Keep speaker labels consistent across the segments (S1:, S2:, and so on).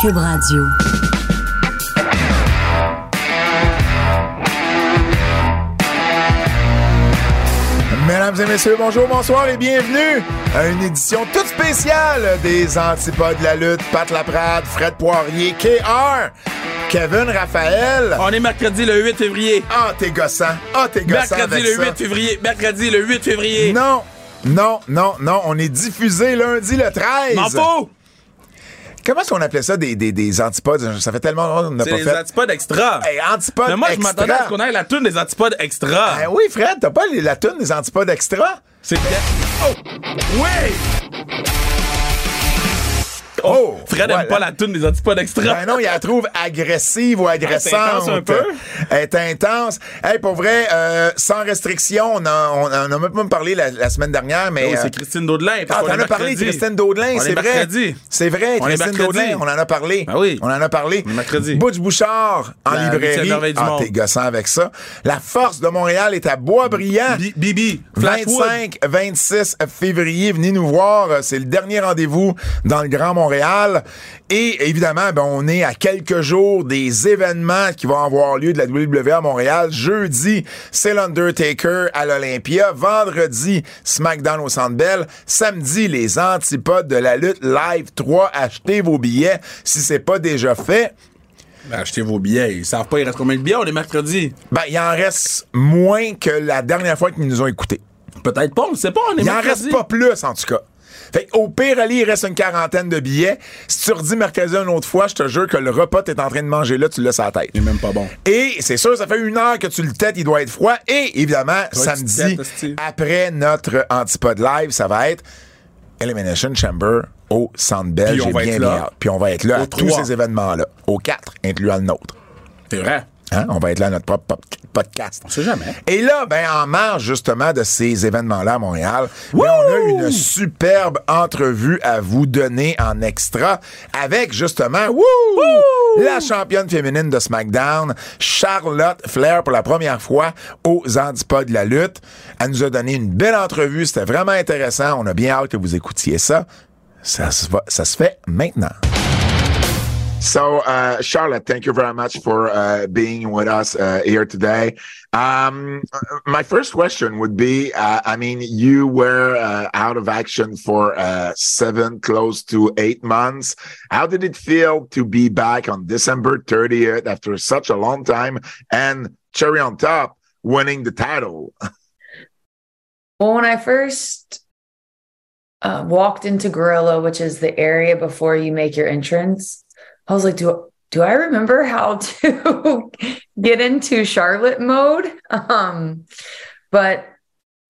S1: Cube Radio.
S2: Mesdames et messieurs, bonjour, bonsoir et bienvenue à une édition toute spéciale des Antipodes de la lutte. Pat Laprade, Fred Poirier, KR, Kevin Raphaël.
S3: On est mercredi le 8 février.
S2: Ah, t'es gossant. Ah, t'es gossant
S3: Mercredi
S2: avec
S3: le
S2: ça.
S3: 8 février. Mercredi le 8 février.
S2: Non, non, non, non. On est diffusé lundi le 13.
S3: M'en fous!
S2: Comment est-ce qu'on appelait ça des, des, des antipodes? Ça fait tellement longtemps qu'on n'a pas
S3: les
S2: fait.
S3: antipodes extra.
S2: Hey, antipodes
S3: Mais moi, je m'attendais à ce qu'on ait la tune des antipodes extra.
S2: Ben oui, Fred, t'as pas la toune des antipodes extra?
S3: C'est Oh! Oui!
S2: Oh!
S3: Fred
S2: voilà.
S3: aime pas la tune des antipodes extra.
S2: Ben non, il la trouve agressive ou agressante.
S3: intense un peu.
S2: Elle est intense. Hey, pour vrai, euh, sans restriction, on a, on a, même pas parlé la, la semaine dernière, mais.
S3: Oh,
S2: euh,
S3: c'est Christine Daudelin.
S2: Ah, t'en
S3: est
S2: as parlé. Christine Daudelin,
S3: On
S2: c'est
S3: est
S2: vrai. C'est vrai,
S3: On est
S2: Christine. Daudelin, on en a parlé.
S3: Ben oui.
S2: On en a parlé.
S3: On est mercredi.
S2: Butch Bouchard en
S3: La
S2: librairie. Ah, t'es gossant avec ça. La force de Montréal est à Boisbriand.
S3: Bi- Bibi. Flashwood.
S2: 25-26 février, venez nous voir. C'est le dernier rendez-vous dans le Grand Montréal. Et évidemment, ben, on est à quelques jours des événements qui vont avoir lieu de la WWE à Montréal. Jeudi, c'est l'Undertaker à l'Olympia. Vendredi, SmackDown au Centre Bell. Samedi, les antipodes de la lutte live 3. Achetez vos billets si c'est pas déjà fait.
S3: Ben, achetez vos billets. Ils savent pas, il reste combien de billets? On est mercredi?
S2: Ben, il en reste moins que la dernière fois qu'ils nous ont écoutés.
S3: Peut-être pas, on ne sait pas. On est
S2: Il en
S3: mercredi.
S2: reste pas plus, en tout cas. Fait au pire, Ali, il reste une quarantaine de billets. Si tu redis mercredi une autre fois, je te jure que le repas que t'es en train de manger là, tu l'as à la tête.
S3: Il est même pas bon.
S2: Et c'est sûr, ça fait une heure que tu le têtes, il doit être froid. Et évidemment, samedi,
S3: têtes,
S2: après notre Antipode Live, ça va être Elimination Chamber au Centre Bell.
S3: Puis on
S2: J'ai
S3: va
S2: bien
S3: être là.
S2: Puis on va être là
S3: Au
S2: à tous ces événements-là. Aux quatre, incluant le nôtre.
S3: C'est vrai.
S2: Hein? On va être là à notre propre podcast.
S3: On sait jamais.
S2: Et là, ben, en marge justement de ces événements-là à Montréal, ben, on a une superbe entrevue à vous donner en extra avec justement wouh, la championne féminine de SmackDown, Charlotte Flair, pour la première fois aux Antipodes de la lutte. Elle nous a donné une belle entrevue, c'était vraiment intéressant. On a bien hâte que vous écoutiez ça. Ça se, va- ça se fait maintenant. So, uh, Charlotte, thank you very much for uh, being with us uh, here today. Um, my first question would be, uh, I mean, you were uh, out of action for uh, seven, close to eight months. How did it feel to be back on December 30th after such a long time and cherry on top, winning the title?
S4: Well, when I first uh, walked into Gorilla, which is the area before you make your entrance, I was like, do do I remember how to get into Charlotte mode? Um, but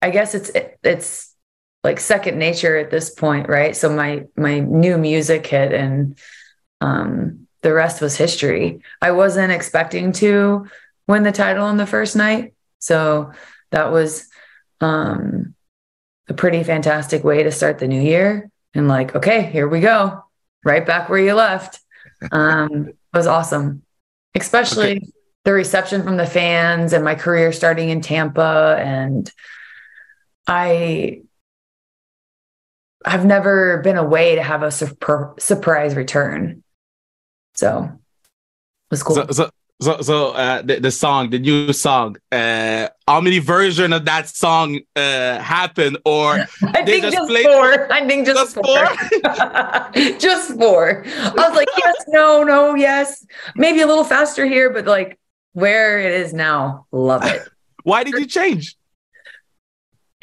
S4: I guess it's it's like second nature at this point, right? So my my new music hit, and um, the rest was history. I wasn't expecting to win the title on the first night, so that was um, a pretty fantastic way to start the new year. And like, okay, here we go, right back where you left. Um, it was awesome, especially the reception from the fans and my career starting in Tampa. And I, I've never been away to have a surpr- surprise return. So it was cool.
S3: So, so, so, so uh, the, the song, the new song, uh, how many version of that song uh, happened? Or
S4: I
S3: they
S4: think
S3: just
S4: just,
S3: played-
S4: four. I think just,
S3: Just
S4: four. just four. I was like, yes, no, no, yes. Maybe a little faster here, but like where it is now, love it.
S3: why did you change?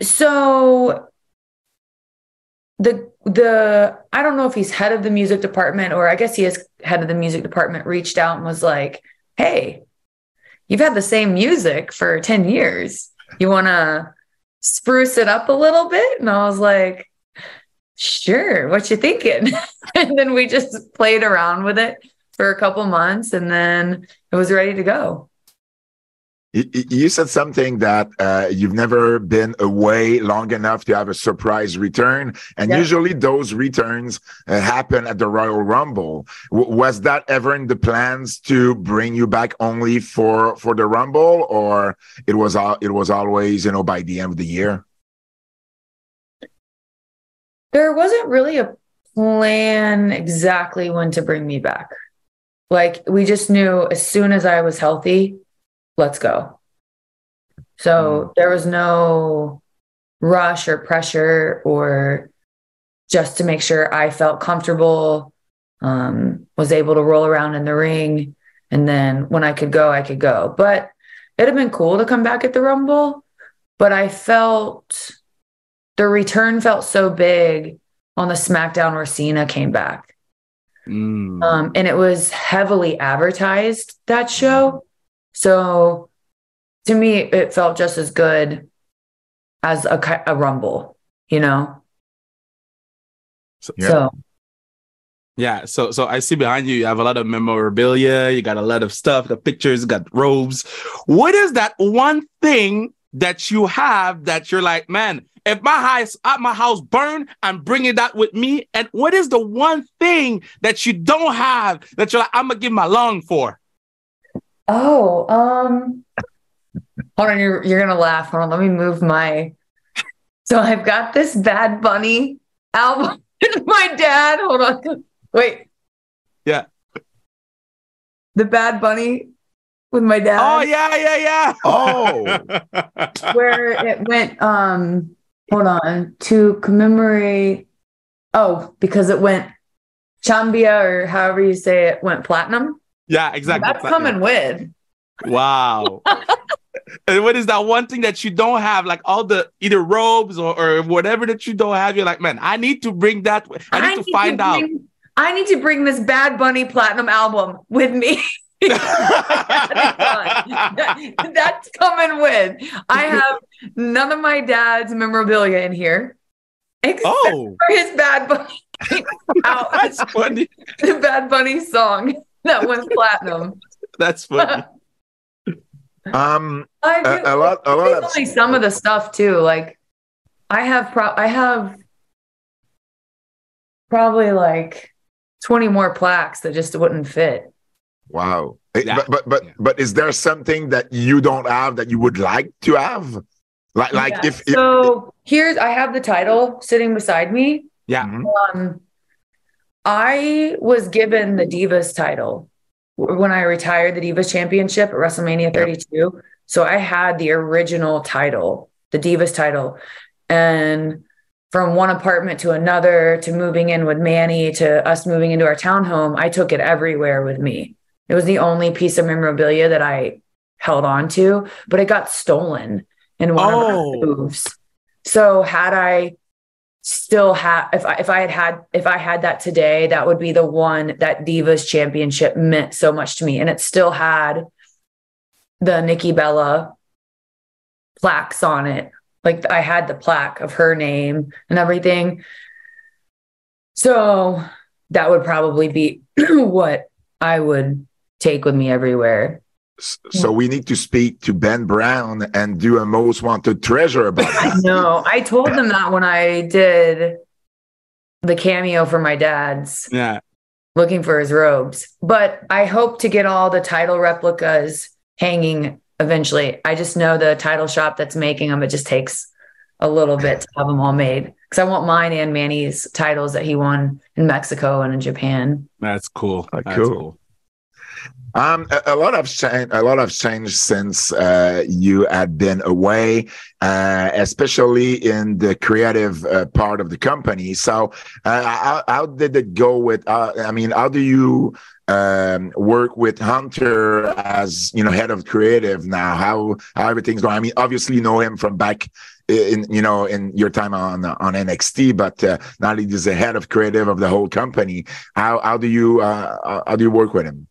S4: So the the I don't know if he's head of the music department or I guess he is head of the music department reached out and was like, "Hey, you've had the same music for 10 years. You want to spruce it up a little bit?" And I was like, "Sure, what you thinking?" and then we just played around with it for a couple months and then it was ready to go.
S2: You, said something that uh, you've never been away long enough to have a surprise return, and
S4: Yeah.
S2: usually those returns uh, happen at the Royal Rumble. W- was that ever in the plans to bring you back only for for the Rumble, or it was it was always you know by the end of the year?
S4: there wasn't really a plan exactly when to bring me back. Like we just knew as soon as I was healthy, let's go. So there was no rush or pressure or just to make sure I felt comfortable, um, was able to roll around in the ring. And then when I could go, I could go. But it'd have been cool to come back at the Rumble. But I felt the return felt so big on the SmackDown where Cena came back.
S3: Mm.
S4: Um, and it was heavily advertised that show. So to me, it felt just as good as a, a Rumble, you know?
S3: So,
S2: Yeah.
S4: So
S3: yeah, so so I see behind you, you have a lot of memorabilia, you got a lot of stuff, the pictures, got robes. What is that one thing that you have that you're like, man, if my house at my house burn, I'm bringing that with me. And what is the one thing that you don't have that you're like, I'm gonna give my lung for?
S4: Oh, um, hold on, you're you're gonna laugh. Hold on, let me move my. So I've got this Bad Bunny album. my dad, hold on, wait.
S3: Yeah.
S4: The Bad Bunny with my dad.
S3: Oh yeah, yeah, yeah.
S2: Oh.
S4: where it went. Um, hold on to commemorate. Oh, because it went Chambea or however you say it went platinum.
S3: Yeah, exactly.
S4: That's coming with.
S3: Wow. and what is that one thing that you don't have? Like all the either robes or, or whatever that you don't have, you're like, man, I need to bring that. I need to find out.
S4: bring- I need to bring this Bad Bunny platinum album with me. That- That's coming with. I have none of my dad's memorabilia in here, except
S3: oh,
S4: for his Bad Bunny. out-
S3: that's funny.
S4: the Bad Bunny song that went platinum.
S3: That's funny.
S2: Um,
S4: I
S2: a,
S4: do.
S2: a lot, a lot of
S4: only some of the stuff too. Like I have pro I have probably like 20 more plaques that just wouldn't fit.
S2: wow. Eh,
S3: Yeah.
S2: But but but
S3: Yeah.
S2: but is there something that you don't have that you would like to have? Like like
S4: Yeah.
S2: if, if
S4: so here's I have the title sitting beside me.
S3: Yeah.
S2: Mhm.
S4: Um I was given the Divas title when I retired the Divas Championship at WrestleMania 32. So I had the original title, the Divas title. And from one apartment to another to moving in with Manny to us moving into our townhome, I took it everywhere with me. It was the only piece of memorabilia that I held on to, but it got stolen in one
S3: Oh.
S4: of our moves. So had I still have if I if I had had if I had that today, that would be the one that Divas Championship meant so much to me, and it still had the Nikki Bella plaques on it. Like I had the plaque of her name and everything. So that would probably be what I would take with me everywhere.
S2: S- So we need to speak to Ben Brown and do a most wanted treasure about
S4: I know. I told them that when I did the cameo for my dad's
S3: Yeah.
S4: looking for his robes. But I hope to get all the title replicas hanging eventually. I just know the title shop that's making them. It just takes a little bit to have them all made because I want mine and Manny's titles that he won in Mexico and in Japan.
S3: That's cool.
S2: Ah,
S3: That's
S2: cool. Um, a, a lot of change, a lot of change since uh, you had been away, uh, especially in the creative uh, part of the company. So, uh, how, how did it go with? Uh, I mean, how do you um, work with Hunter as you know head of creative now? How how everything's going? I mean, obviously you know him from back in you know in your time on on NXT, but uh, now he's the head of creative of the whole company. How how do you how do you work with him?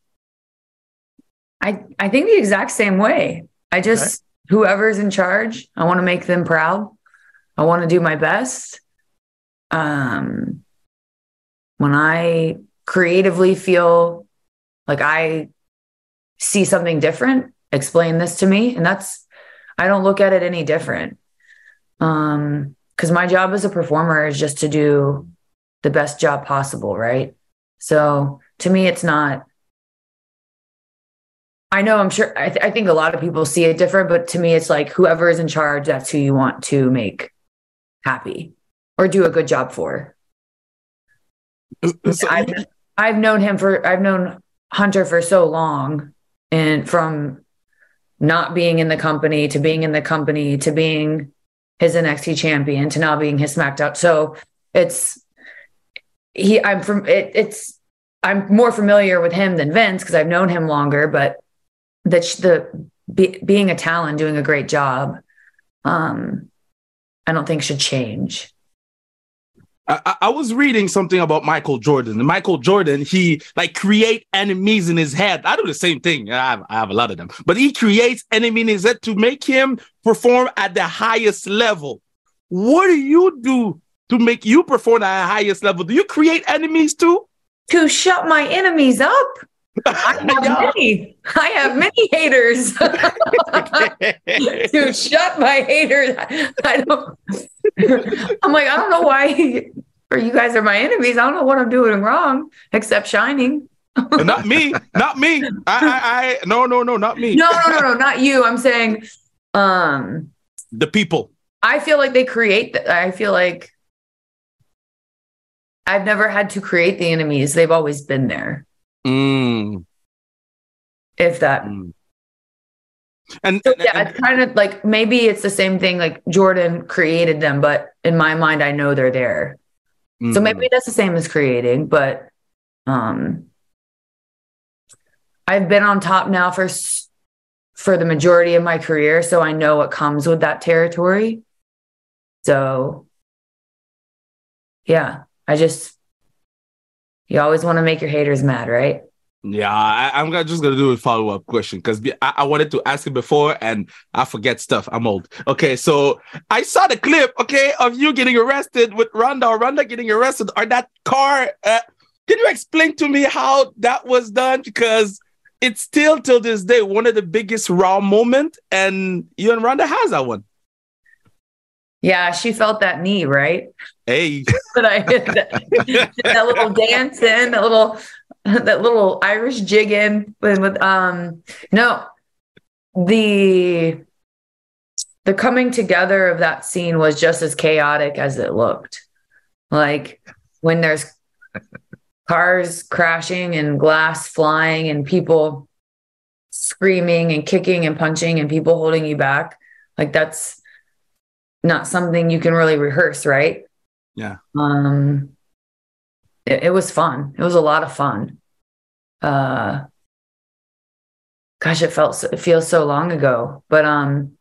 S4: I, I think the exact same way. I just, whoever's in charge, I want to make them proud. I want to do my best. Um, when I creatively feel like I see something different, explain this to me. And that's, I don't look at it any different. Um, because my job as a performer is just to do the best job possible, right? So to me, it's not I know, I'm sure. I, th- I think a lot of people see it different, but to me, it's like whoever is in charge, that's who you want to make happy or do a good job for.
S3: So-
S4: I've, I've known him for I've known Hunter for so long and from not being in the company to being in the company to being his NXT champion to now being his SmackDown. So it's he I'm from it, it's I'm more familiar with him than Vince because I've known him longer, but the the be, being a talent, doing a great job, um, I don't think should change.
S3: I, I- I was reading something about Michael Jordan. Michael Jordan, he like create enemies in his head. I do the same thing. I have, I have a lot of them, but he creates enemy in his head to make him perform at the highest level. What do you do to make you perform at the highest level? Do you create enemies too?
S4: To shut my enemies up. I have many. I have many haters. to shut my haters. I don't. I'm like, I don't know why. Or you guys are my enemies. I don't know what I'm doing wrong except shining.
S3: not me, not me. I, I, I, no, no, no, not me.
S4: No, no, no, no, not you. I'm saying, um,
S3: The people.
S4: I feel like they create. th- I feel like I've never had to create the enemies. They've always been there.
S3: Mm,
S4: If that
S3: mm. And,
S4: So
S3: and-
S4: yeah,
S3: and-
S4: it's kind of like maybe it's the same thing. Like Jordan created them, but in my mind, I know they're there. So
S3: mm.
S4: maybe that's the same as creating, but um, I've been on top now for for the majority of my career, so I know what comes with that territory. So yeah, I just you always want to make your haters mad, right?
S3: Yeah, I, I'm gonna, just gonna do a follow up question because I, I wanted to ask it before and I forget stuff. I'm old. Okay, so I saw the clip, okay, of you getting arrested with Ronda or Ronda getting arrested or that car. Uh, can you explain to me how that was done? Because it's still till this day one of the biggest raw moment, and you and Ronda has that one.
S4: Yeah, she felt that knee, right?
S3: Hey,
S4: But I did that, did that little dancing, that little that little Irish jigging with, with um no the the coming together of that scene was just as chaotic as it looked. Like when there's cars crashing and glass flying and people screaming and kicking and punching and people holding you back, like that's not something you can really rehearse, right?
S3: Yeah.
S4: Um it, it was fun. It was a lot of fun. Uh gosh, it felt so, it feels so long ago. But um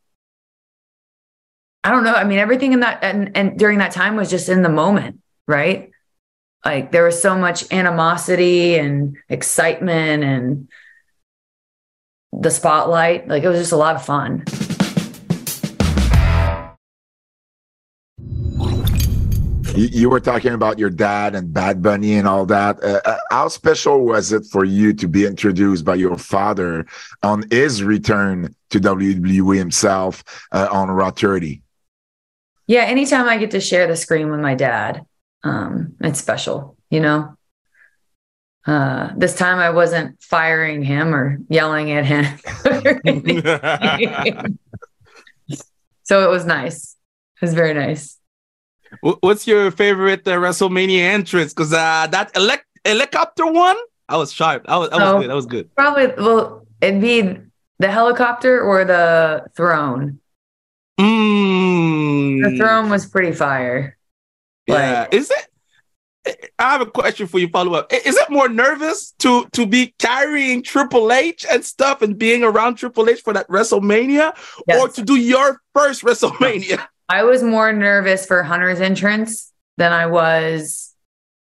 S4: I don't know. I mean, everything in that and, and during that time was just in the moment, right? Like there was so much animosity and excitement and the spotlight. Like it was just a lot of fun.
S2: You, you were talking about your dad and Bad Bunny and all that. Uh, uh, how special was it for you to be introduced by your father on his return to WWE himself uh, on Raw 30?
S4: Yeah, anytime I get to share the screen with my dad, um, it's special, you know. Uh, this time I wasn't firing him or yelling at him. so it was nice. It was very nice.
S3: Wh- What's your favorite uh, WrestleMania entrance? Because uh, that elec- helicopter one, I was sharp. I was, that was
S4: Oh.
S3: good. That was good.
S4: Probably well, it'd be the helicopter or the throne.
S3: Mm.
S4: The throne was pretty fire.
S3: Yeah.
S4: Like-
S3: Is it? I have a question for you. Follow up. Is it more nervous to to be carrying Triple H and stuff and being around Triple H for that WrestleMania, or to do your first WrestleMania?
S4: I was more nervous for Hunter's entrance than I was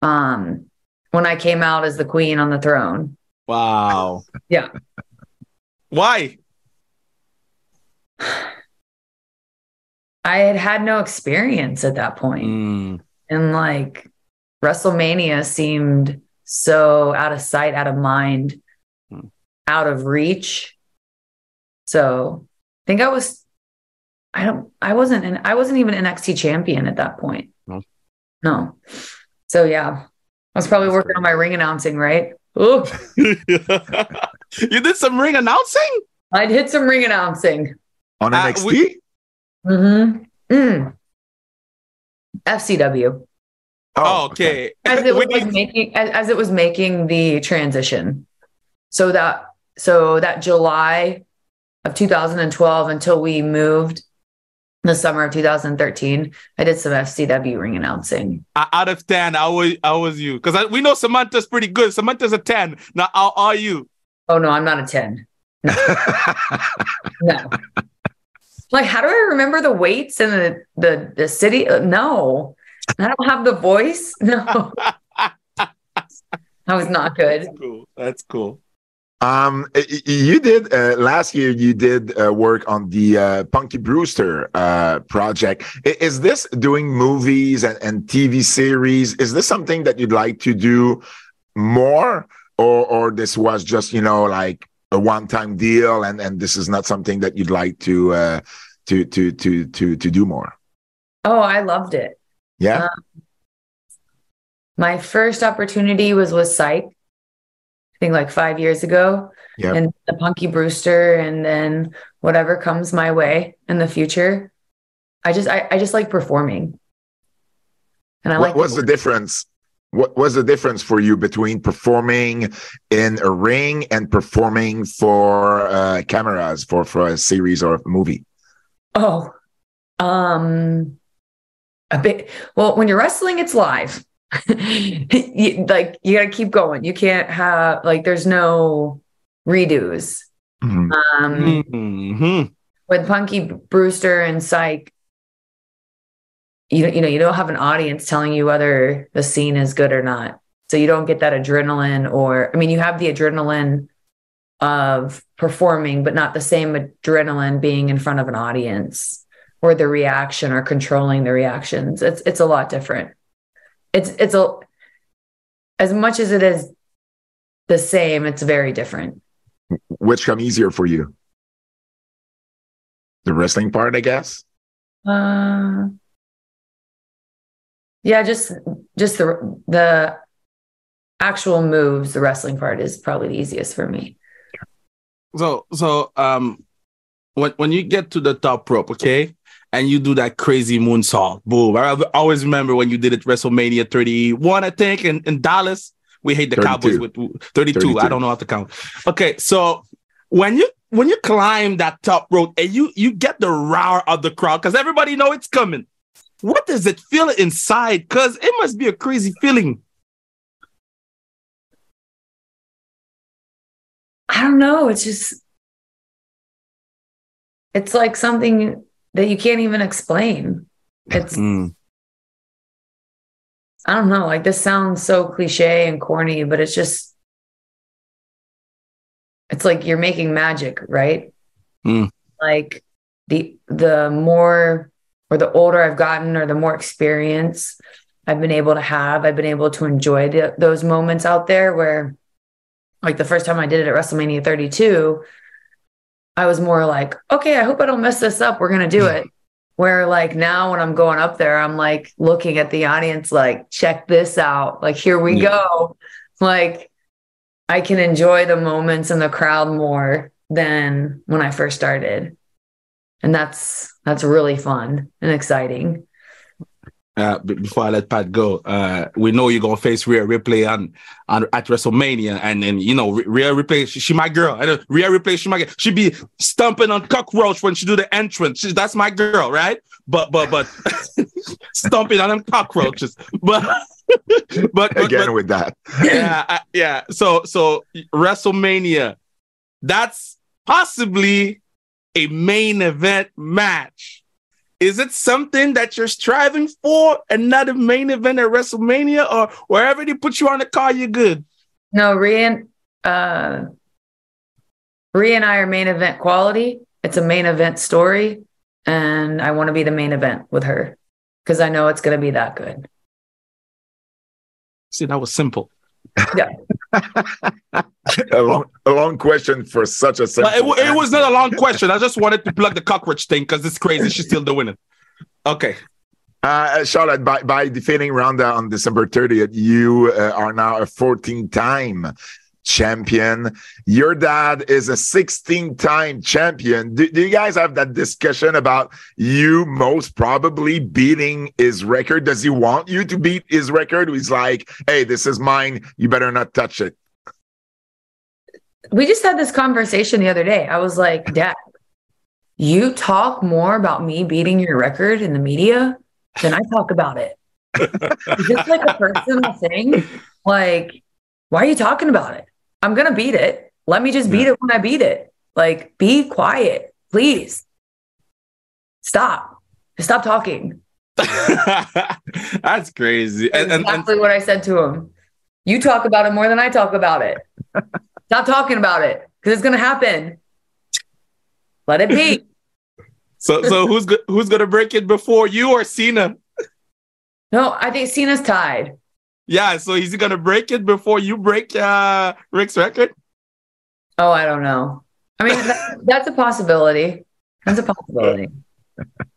S4: um, when I came out as the queen on the throne.
S3: Wow.
S4: Yeah.
S3: Why?
S4: I had had no experience at that point.
S3: Mm.
S4: and like WrestleMania seemed so out of sight, out of mind,
S3: Hmm.
S4: out of reach. So I think I was, I don't, I wasn't, an, I wasn't even an NXT champion at that point.
S3: No.
S4: No. So yeah, I was probably working on my ring announcing, right? Ooh,
S3: you did some ring announcing?
S4: I'd hit some ring announcing.
S2: On
S3: Uh,
S2: NXT?
S3: we-
S4: Mm-hmm. Mm. FCW.
S3: Oh, okay.
S4: as it was
S3: you-
S4: like making as, as it was making the transition so that so that july of 2012 until we moved the summer of 2013 i did some fcw ring announcing
S3: Uh, out of 10, how was, how was you? Because we know Samantha's pretty good. Samantha's a 10. Now, how are you?
S4: oh no i'm not a 10 no like how do i remember the weights and the the, the city Uh, no i don't have the voice no that was not good
S3: That's cool. That's cool.
S2: Um, you did uh, last year. You did uh, work on the uh, Punky Brewster uh, project. Is this doing movies and, and TV series? Is this something that you'd like to do more, or or this was just you know like a one time deal, and and this is not something that you'd like to uh, to to to to to do more?
S4: oh i loved it
S2: Yeah.
S4: My first opportunity was with Psych, think like five years ago.
S2: Yep.
S4: And the Punky Brewster, and then whatever comes my way in the future. I just I, I just like performing. And I
S2: what
S4: like
S2: was the difference? What was the difference for you between performing in a ring and performing for uh, cameras for for a series or a movie?
S4: oh um a bit well when you're wrestling it's live. you, like you gotta keep going. You can't have like there's no redos.
S2: Mhm.
S4: Um
S3: Mhm.
S4: with Punky Brewster and Psych, you you know you don't have an audience telling you whether the scene is good or not. So you don't get that adrenaline, or I mean, you have the adrenaline of performing, but not the same adrenaline being in front of an audience or the reaction or controlling the reactions. It's it's a lot different. It's it's a as much as it is the same, it's very different.
S2: Which come easier for you? The wrestling part, I guess.
S4: Uh, yeah, just just the the actual moves, the wrestling part is probably the easiest for me.
S3: So, so, um, when, when you get to the top rope, okay, and you do that crazy moonsault, boom. I I always remember when you did it WrestleMania 31, I think, in, in Dallas. We hate the
S2: 32.
S3: Cowboys with 32.
S2: 32.
S3: I don't know how to count. Okay, so when you when you climb that top rope and you you get the roar of the crowd because everybody know it's coming. What does it feel inside? Because it must be a crazy feeling.
S4: I don't know. It's just it's like something that you can't even explain. It's
S3: Mm.
S4: I don't know. Like this sounds so cliche and corny, but it's just it's like you're making magic, right?
S3: Mm.
S4: Like the the more or the older I've gotten or the more experience I've been able to have, I've been able to enjoy the, those moments out there where like the first time I did it at WrestleMania 32, I was more like, okay, I hope I don't mess this up. We're going to do mm. it. Where like now when I'm going up there, I'm like looking at the audience, like, check this out. Like, here we
S3: Yeah.
S4: go. Like, I can enjoy the moments in the crowd more than when I first started. And that's that's really fun and exciting.
S3: Uh, before I let Pat go, uh, we know you're gonna face Rhea Ripley on, on at WrestleMania, and then you know Rhea Ripley, she, she my girl. I know Rhea Ripley, she my girl. She be stumping on cockroach when she do the entrance. She, that's my girl, right? But but but stomping on them cockroaches. But but, but,
S2: Again
S3: but
S2: with that.
S3: yeah, uh, yeah. So so WrestleMania, that's possibly a main event match. Is it something that you're striving for? Another main event at WrestleMania, or wherever they put you on the car, you're good.
S4: No, Rhea, uh, Rhea and I are main event quality. It's a main event story, and I want to be the main event with her because I know it's going to be that good.
S3: See, that was simple.
S2: a long, a long question for such a simple.
S3: It, it was not a long question. I just wanted to plug the cockroach thing because it's crazy. She's still doing it. Okay.
S2: Uh, Charlotte, by, by defeating Ronda on December 30th, you uh, are now a 14 time champion. Your dad is a 16 time champion. Do, do, you guys have that discussion about you most probably beating his record? Does he want you to beat his record? He's like, hey, this is mine. You better not touch it.
S4: We just had this conversation the other day. I was like, Dad, you talk more about me beating your record in the media than I talk about it. just like a personal thing. Like, why are you talking about it? I'm gonna beat it. Let me just beat yeah. it when I beat it. Like, be quiet, please. Stop. Just stop talking.
S3: That's crazy.
S4: And, exactly and, what I said to him. You talk about it more than I talk about it. Stop talking about it because it's gonna happen. Let it be.
S3: So, so who's go- who's gonna break it before you or Cena?
S4: No, I think Cena's tied.
S3: Yeah, so he's gonna break it before you break uh, Rick's record.
S4: Oh, I don't know. I mean, that, that's a possibility. That's a possibility.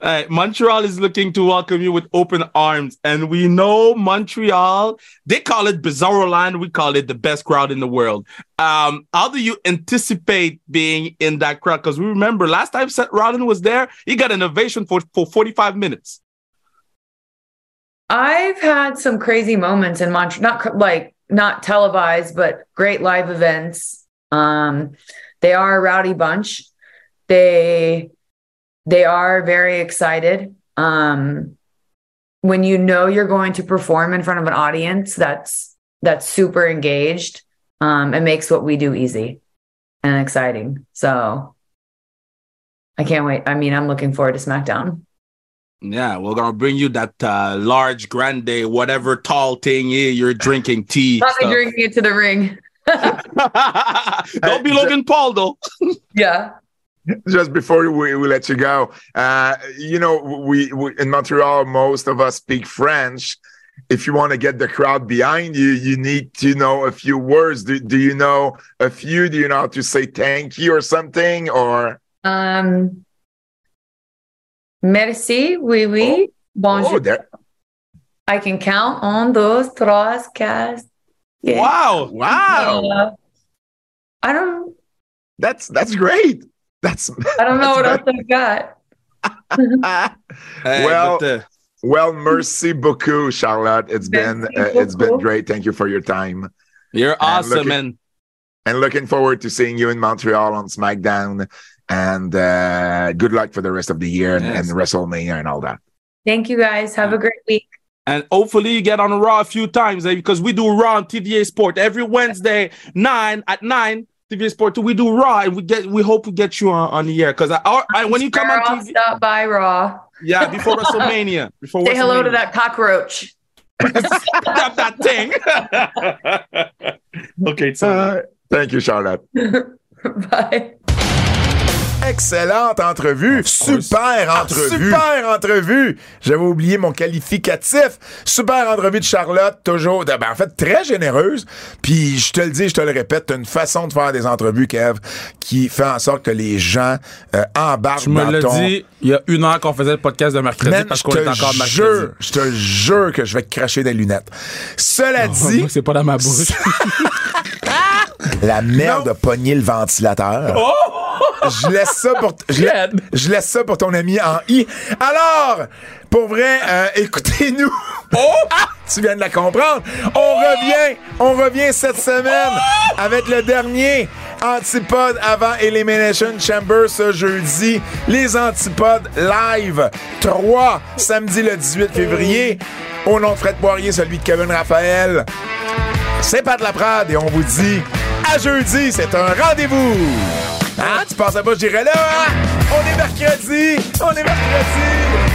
S3: Uh, Montreal is looking to welcome you with open arms, and we know Montreal. They call it Bizarro Land. We call it the best crowd in the world. Um, how do you anticipate being in that crowd? Because we remember last time Seth Rollins was there, he got an ovation for for forty five minutes.
S4: I've had some crazy moments in Montreal, not like not televised, but great live events. Um, they are a rowdy bunch. They they are very excited. Um, when you know you're going to perform in front of an audience that's that's super engaged, um, it makes what we do easy and exciting. So I can't wait. I mean, I'm looking forward to SmackDown.
S3: Yeah, we're gonna bring you that uh, large grande, whatever tall thing you're drinking tea.
S4: Probably drinking it to the ring.
S3: Don't be Logan Paul though.
S4: yeah.
S2: just before we, we let you go, uh, you know, we, we, in Montreal, most of us speak French. If you want to get the crowd behind you, you need to know a few words. Do, do you know a few? Do you know how to say thank you or something? Or
S4: um, merci, oui, oui, oh. bonjour. Oh, there. I can count on those trois, quatre.
S3: Yeah. Wow! Wow! Uh,
S4: I don't.
S2: That's that's great. That's
S4: I don't know what else I've got.
S2: hey, well, the... well, merci beaucoup, Charlotte. It's been uh, it's been great. Thank you for your time.
S3: You're awesome, and, looking, and
S2: and looking forward to seeing you in Montreal on SmackDown. And uh, good luck for the rest of the year and, yes. and WrestleMania and all that.
S4: Thank you, guys. Have a great week.
S3: And hopefully you get on Raw a few times eh, because we do Raw on TVA Sport every Wednesday, nine at nine TVA Sport 2. We do Raw, and we get we hope we get you on, on the air because I, I, when you come on
S4: TV, stop by Raw.
S3: Yeah, before WrestleMania. Before
S4: say
S3: WrestleMania.
S4: hello to that cockroach.
S3: Stop that thing. okay, so
S2: uh, thank you, Charlotte.
S4: Bye.
S2: Excellente entrevue. Super entrevue. super entrevue. J'avais oublié mon qualificatif. Super entrevue de Charlotte, toujours, ben, en fait, très généreuse. Puis je te le dis, je te le répète, t'as une façon de faire des entrevues, Kev, qui fait en sorte que les gens euh, embarquent
S3: tu me l'as dit il y a une heure qu'on faisait le podcast de mercredi parce qu'on est encore mercredi.
S2: Jure, je te jure que je vais cracher des lunettes. Cela dit...
S3: c'est pas dans ma bouche.
S2: La merde a pogné le ventilateur. Oh! Je laisse ça pour je, laisse ça pour ton ami en i. Alors, pour vrai, euh, écoutez-nous. Oh! tu viens de la comprendre. On revient, on revient cette semaine avec le dernier Antipode avant Elimination Chamber ce jeudi. Les Antipodes live 3 samedi le 18 février. Au nom de Fred Poirier, celui de Kevin Raphaël. C'est pas de la Prade et on vous dit à jeudi, c'est un rendez-vous. Hein? Tu pensais pas que j'irais là, hein? On est mercredi! On est mercredi!